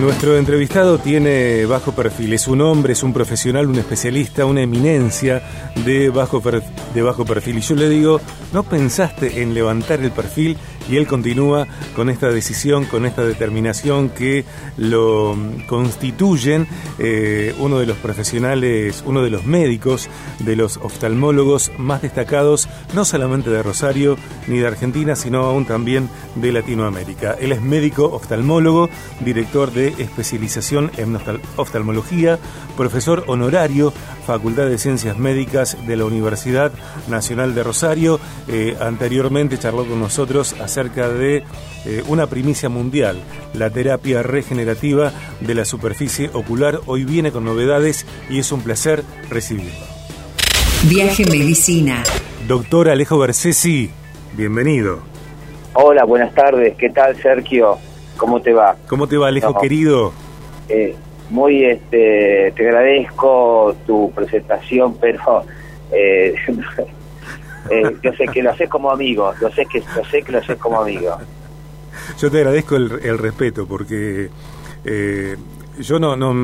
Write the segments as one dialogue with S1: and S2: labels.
S1: Nuestro entrevistado tiene bajo perfil, es un hombre, es un profesional, un especialista, una eminencia de bajo, de bajo perfil. Y yo le digo, ¿no pensaste en levantar el perfil? Y él continúa con esta decisión, con esta determinación que lo constituyen eh, uno de los profesionales, uno de los médicos, de los oftalmólogos más destacados, no solamente de Rosario ni de Argentina, sino aún también de Latinoamérica. Él es médico oftalmólogo, director de especialización en oftalmología, profesor honorario, Facultad de Ciencias Médicas de la Universidad Nacional de Rosario. Eh, anteriormente charló con nosotros acerca de eh, una primicia mundial, la terapia regenerativa de la superficie ocular. Hoy viene con novedades y es un placer recibirlo.
S2: Viaje Medicina.
S1: Doctor Alejo Bersesi, bienvenido.
S3: Hola, buenas tardes. ¿Qué tal, Sergio? ¿Cómo te va?
S1: ¿Cómo te va, Alejo, querido?
S3: Eh, muy, este, te agradezco tu presentación, pero eh, eh, yo sé que lo haces como amigo, yo sé que lo sé que lo haces como amigo.
S1: Yo te agradezco el, respeto porque eh, yo no, no,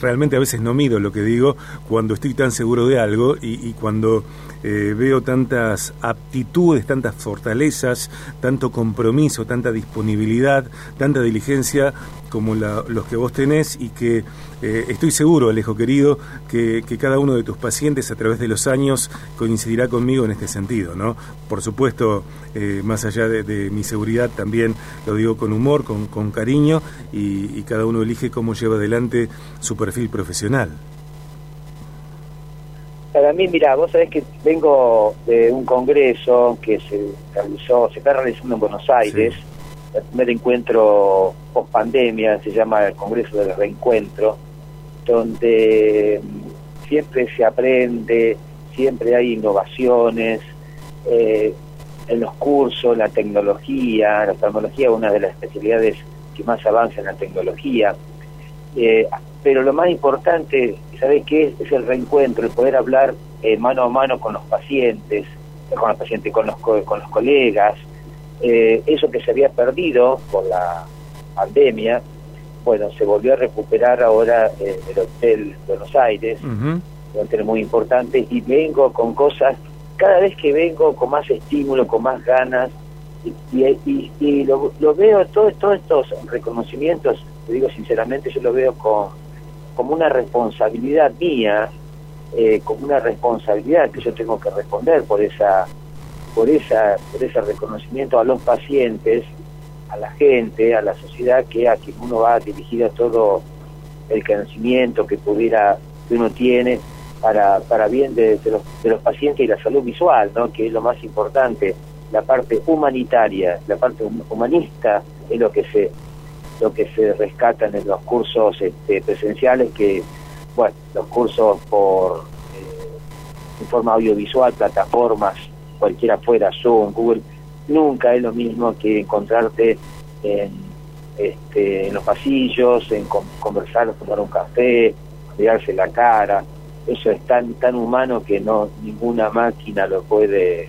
S1: realmente a veces no mido lo que digo cuando estoy tan seguro de algo y, cuando eh, veo tantas aptitudes, tantas fortalezas, tanto compromiso, tanta disponibilidad, tanta diligencia como los que vos tenés y que eh, estoy seguro, Alejo querido, que, cada uno de tus pacientes a través de los años coincidirá conmigo en este sentido, ¿no? Por supuesto, eh, más allá de, mi seguridad, también lo digo con humor, con, cariño y, y cada uno elige cómo lleva adelante su perfil profesional.
S3: Para mí, mira, vos sabés que vengo de un congreso que se realizó, se está realizando en Buenos Aires, el primer encuentro post pandemia, se llama el Congreso del Reencuentro, donde mm, siempre se aprende, siempre hay innovaciones, eh, en los cursos, la tecnología, la oftalmología es una de las especialidades que más avanza en la tecnología, eh, pero lo más importante, ¿sabes qué? Es el reencuentro, el poder hablar eh, mano a mano con los pacientes, con los pacientes, con los, con los colegas, eh, eso que se había perdido por la pandemia, bueno, se volvió a recuperar ahora en el Hotel Buenos Aires, un hotel muy importante, y vengo con cosas, cada vez que vengo con más estímulo, con más ganas, y, y, lo, veo, todos estos reconocimientos, te digo sinceramente, yo lo veo con, como una responsabilidad mía, eh, como una responsabilidad que yo tengo que responder por esa por esa por ese reconocimiento a los pacientes a la gente a la sociedad que a quien uno va dirigido todo el conocimiento que pudiera que uno tiene para para bien de, los, de los pacientes y la salud visual no que es lo más importante la parte humanitaria la parte humanista es lo que se lo que se rescatan en los cursos este, presenciales que bueno los cursos por eh, en forma audiovisual plataformas cualquiera fuera, Zoom, Google, nunca es lo mismo que encontrarte en, este, en los pasillos, en conversar, tomar un café, mirarse la cara. Eso es tan tan humano que no ninguna máquina lo puede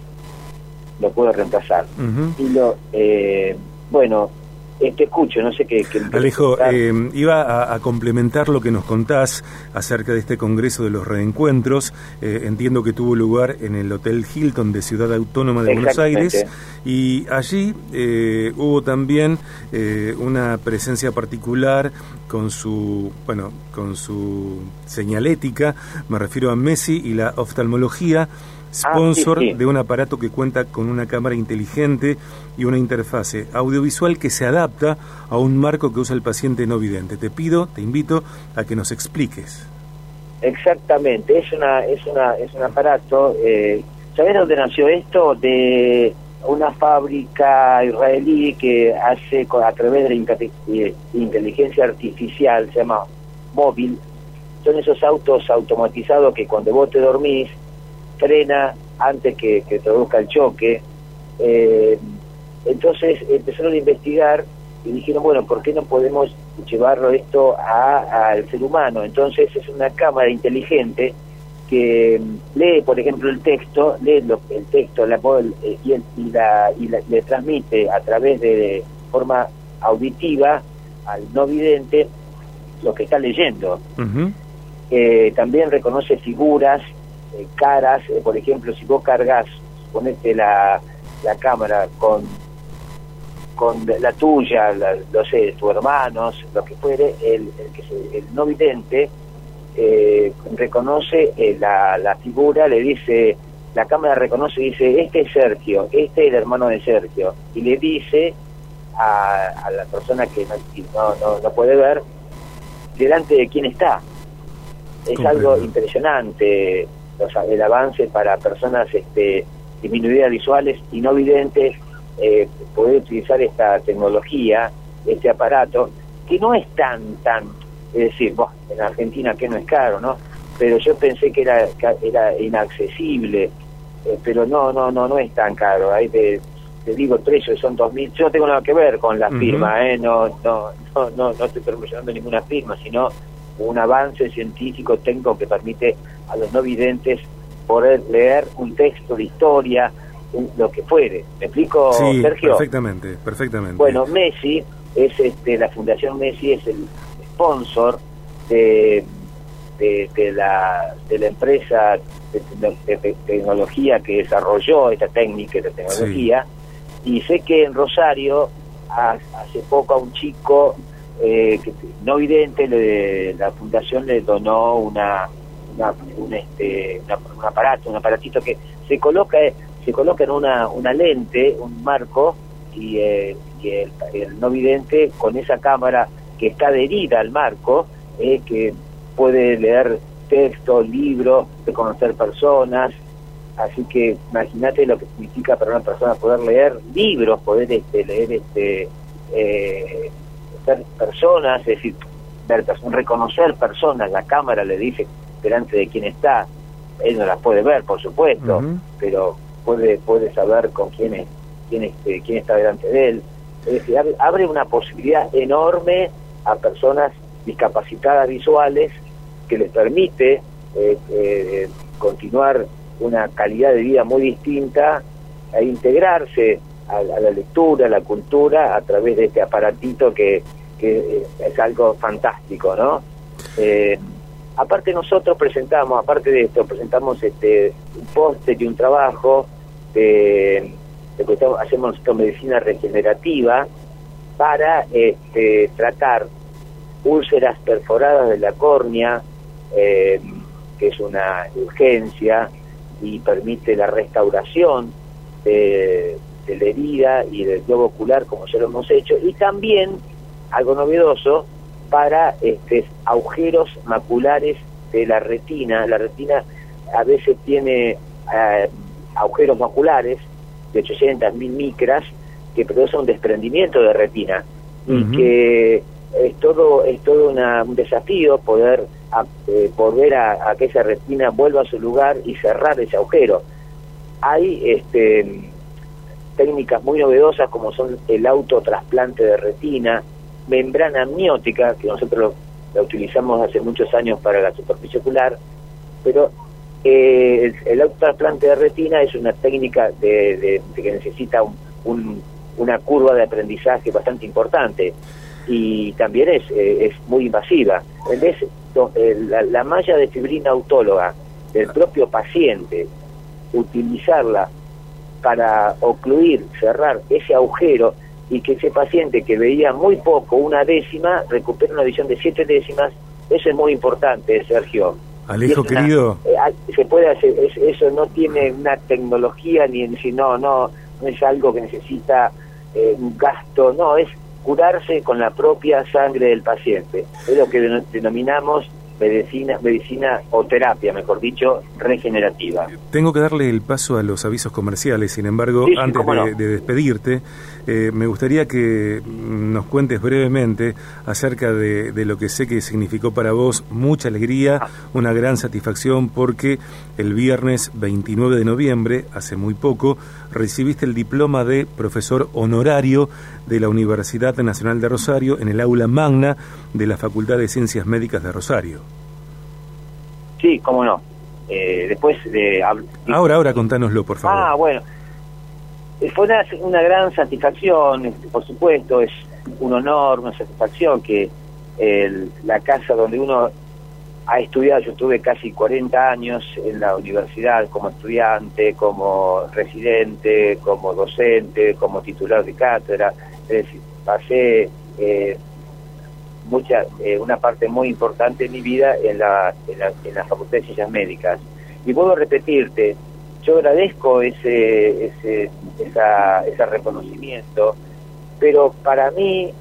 S3: lo puede reemplazar. Y lo eh, bueno, te escucho, no sé qué...
S1: Alejo, eh, iba a, complementar lo que nos contás acerca de este Congreso de los Reencuentros. Eh, entiendo que tuvo lugar en el Hotel Hilton de Ciudad Autónoma de Buenos Aires. Y allí eh, hubo también una presencia particular con su, bueno, con su señalética, me refiero a Messi y la oftalmología Ah, sponsor de un aparato que cuenta con una cámara inteligente y una interfase audiovisual que se adapta a un marco que usa el paciente no vidente. Te pido, te invito a que nos expliques.
S3: Exactamente, es una es una es un aparato. Eh, ¿Sabes dónde nació esto? De una fábrica israelí que hace a través de la eh, inteligencia artificial, se llama móvil. Son esos autos automatizados que cuando vos te dormís frena antes que, que produzca el choque. Eh, entonces empezaron a investigar y dijeron, bueno, ¿por qué no podemos llevarlo esto al ser humano? Entonces es una cámara inteligente que lee, por ejemplo, el texto, lee el texto la, eh, y, y, la, y le transmite a través de, forma auditiva al no vidente lo que está leyendo. Eh, también reconoce figuras, eh, caras, eh, por ejemplo, si vos cargas, ponete la, la cámara con con la tuya, la, no sé, tus hermanos, lo que fuere, el, el, que se- el no vidente eh, reconoce eh, la, la figura, le dice, la cámara reconoce y dice, este es Sergio, este es el hermano de Sergio, y le dice a, a la persona que no, no, no, no puede ver delante de quién está. Es algo impresionante sea, el avance para personas este, disminuidas visuales y no videntes, eh, poder utilizar esta tecnología, este aparato, que no es tan, tan, es decir, bueno, en Argentina que no es caro, ¿no? Pero yo pensé que era, que era inaccesible, eh, pero no, no, no, no es tan caro. Ahí te, te digo el precio, son dos mil. Yo no tengo nada que ver con la firma, ¿eh? No, no, no, no, no estoy promocionando ninguna firma, sino un avance científico técnico que permite a los no videntes poder leer un texto de historia, lo que fuere. ¿Me explico,
S1: Sí,
S3: Sergio?
S1: perfectamente, perfectamente.
S3: Bueno, Messi es este, la Fundación Messi es el sponsor de, de, de la, de la empresa de, tecnología que desarrolló esta técnica de tecnología y sé que en Rosario ha- hace poco a un chico eh, que, no vidente le- la fundación le donó una, una- un, este, una- un aparato un aparatito que se coloca se coloca en una, una lente un marco y, eh, y el, el no vidente con esa cámara que está adherida al marco eh, que puede leer textos, libros, reconocer personas, así que imagínate lo que significa para una persona poder leer libros, poder este, leer este eh, ver personas, es decir, ver reconocer personas, la cámara le dice delante de quién está, él no las puede ver, por supuesto, pero puede puede saber con quién es, quién este, quién está delante de él. Es decir, abre, una posibilidad enorme a personas discapacitadas visuales que les permite eh, eh, continuar una calidad de vida muy distinta e integrarse a, a la lectura, a la cultura a través de este aparatito que, que eh, es algo fantástico, ¿no? Eh, aparte nosotros presentamos, aparte de esto, presentamos este un póster y un trabajo de, de que hacemos medicina regenerativa para este, tratar úlceras perforadas de la córnea, eh, que es una urgencia y permite la restauración de, de la herida y del globo ocular, como ya lo hemos hecho, y también, algo novedoso, para este, agujeros maculares de la retina. La retina a veces tiene eh, agujeros maculares de 800 mil micras que producen un desprendimiento de retina y que es todo es todo una- un desafío poder a- eh, volver a, a que esa retina vuelva a su lugar y cerrar ese agujero. Hay este, técnicas muy novedosas como son el autotrasplante de retina, membrana amniótica, que nosotros la utilizamos hace muchos años para la superficie ocular, pero eh, el, el autotrasplante de retina es una técnica de, de- que necesita un- un- una curva de aprendizaje bastante importante y también es, eh, es muy invasiva. En vez, eh, la, la malla de fibrina autóloga del propio paciente, utilizarla para ocluir, cerrar ese agujero y que ese paciente que veía muy poco, una décima, recupere una visión de siete décimas, eso es muy importante, Sergio.
S1: Alejo,
S3: una-
S1: querido.
S3: eh, se puede hacer, es- eso no tiene una tecnología ni en sí, no, no, no es algo que necesita eh, un gasto, no, es curarse con la propia sangre del paciente. Es lo que denom- denominamos medicina, medicina o terapia, mejor dicho, regenerativa.
S1: Tengo que darle el paso a los avisos comerciales, sin embargo,
S3: Sí,
S1: antes de,
S3: no.
S1: de despedirte, eh, me gustaría que nos cuentes brevemente acerca de, de lo que sé que significó para vos mucha alegría,
S3: Ah.
S1: una gran satisfacción, porque el viernes 29 de noviembre, hace muy poco, recibiste el diploma de profesor honorario de la Universidad Nacional de Rosario en el aula magna de la Facultad de Ciencias Médicas de Rosario.
S3: Sí, cómo no. Eh, después de...
S1: Ahora, ahora contánoslo, por favor.
S3: Ah, bueno. Eh, Fue una, una gran satisfacción, este, por supuesto, es un honor, una satisfacción que la casa donde uno ha estudiado, yo estuve casi 40 años en la universidad como estudiante, como residente, como docente, como titular de cátedra, es decir, pasé eh, mucha, eh, una parte muy importante de mi vida en la, en la, en la Facultad de Ciencias Médicas. Y puedo repetirte, yo agradezco ese, ese, esa, ese reconocimiento, pero para mí,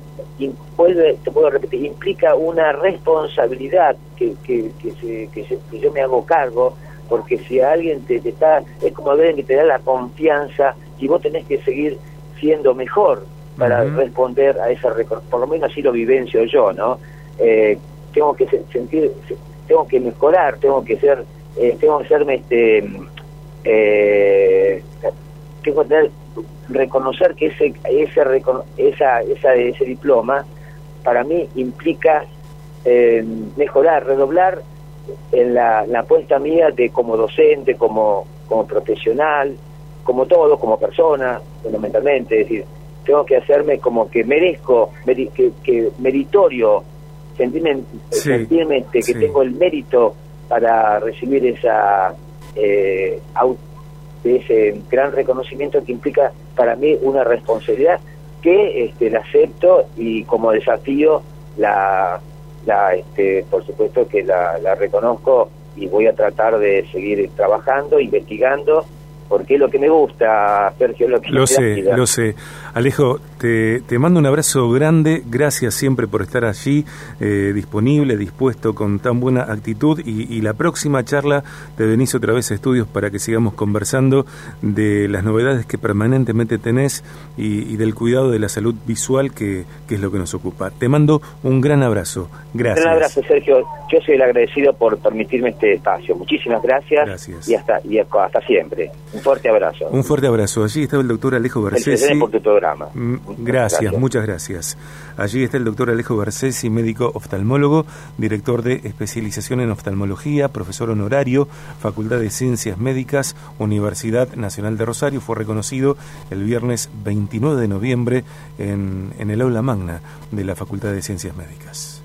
S3: vuelve, te puedo repetir, implica una responsabilidad que, que, que, que, yo me hago cargo, porque si alguien te, está, es como alguien que te da la confianza y vos tenés que seguir siendo mejor para responder a esa, por lo menos así lo vivencio yo, ¿no? Eh, tengo que sentir, tengo que mejorar, tengo que ser, eh, tengo que serme este eh, tengo que tener, reconocer que ese ese esa, esa ese diploma para mí implica eh, mejorar redoblar en la, la apuesta mía de como docente como como profesional como todo como persona fundamentalmente es decir tengo que hacerme como que merezco que, que meritorio sentirme, sentirme que tengo el mérito para recibir esa eh, ese gran reconocimiento que implica para mí una responsabilidad que este, la acepto y como desafío la, la este, por supuesto que la, la reconozco y voy a tratar de seguir trabajando, investigando porque es lo que me gusta, Sergio, lo que
S1: Lo sé, lo sé. Alejo, te, te, mando un abrazo grande, gracias siempre por estar allí, eh, disponible, dispuesto, con tan buena actitud y, la próxima charla te venís otra vez a estudios para que sigamos conversando de las novedades que permanentemente tenés y, del cuidado de la salud visual que, que, es lo que nos ocupa. Te mando un gran abrazo, gracias.
S3: Un abrazo, Sergio. Yo soy el agradecido por permitirme este espacio. Muchísimas gracias,
S1: gracias.
S3: y hasta y hasta siempre. Un fuerte abrazo.
S1: Un fuerte abrazo. Allí estaba el doctor Alejo Garcés.
S3: por tu programa.
S1: Gracias, muchas gracias. Allí está el doctor Alejo Garcés, médico oftalmólogo, director de especialización en oftalmología, profesor honorario, Facultad de Ciencias Médicas, Universidad Nacional de Rosario. Fue reconocido el viernes 29 de noviembre en, en el aula magna de la Facultad de Ciencias Médicas.